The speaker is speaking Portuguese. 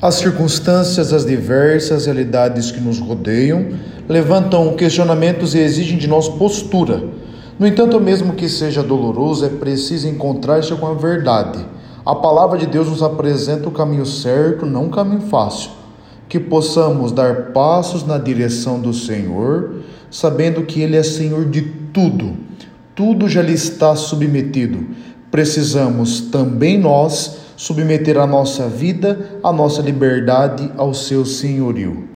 As circunstâncias, as diversas realidades que nos rodeiam levantam questionamentos e exigem de nós postura. No entanto, mesmo que seja doloroso, é preciso encontrar-se com a verdade. A palavra de Deus nos apresenta o caminho certo, não o caminho fácil. Que possamos dar passos na direção do Senhor, sabendo que Ele é Senhor de tudo, tudo já lhe está submetido. Precisamos também nós submeter a nossa vida, a nossa liberdade ao seu senhorio.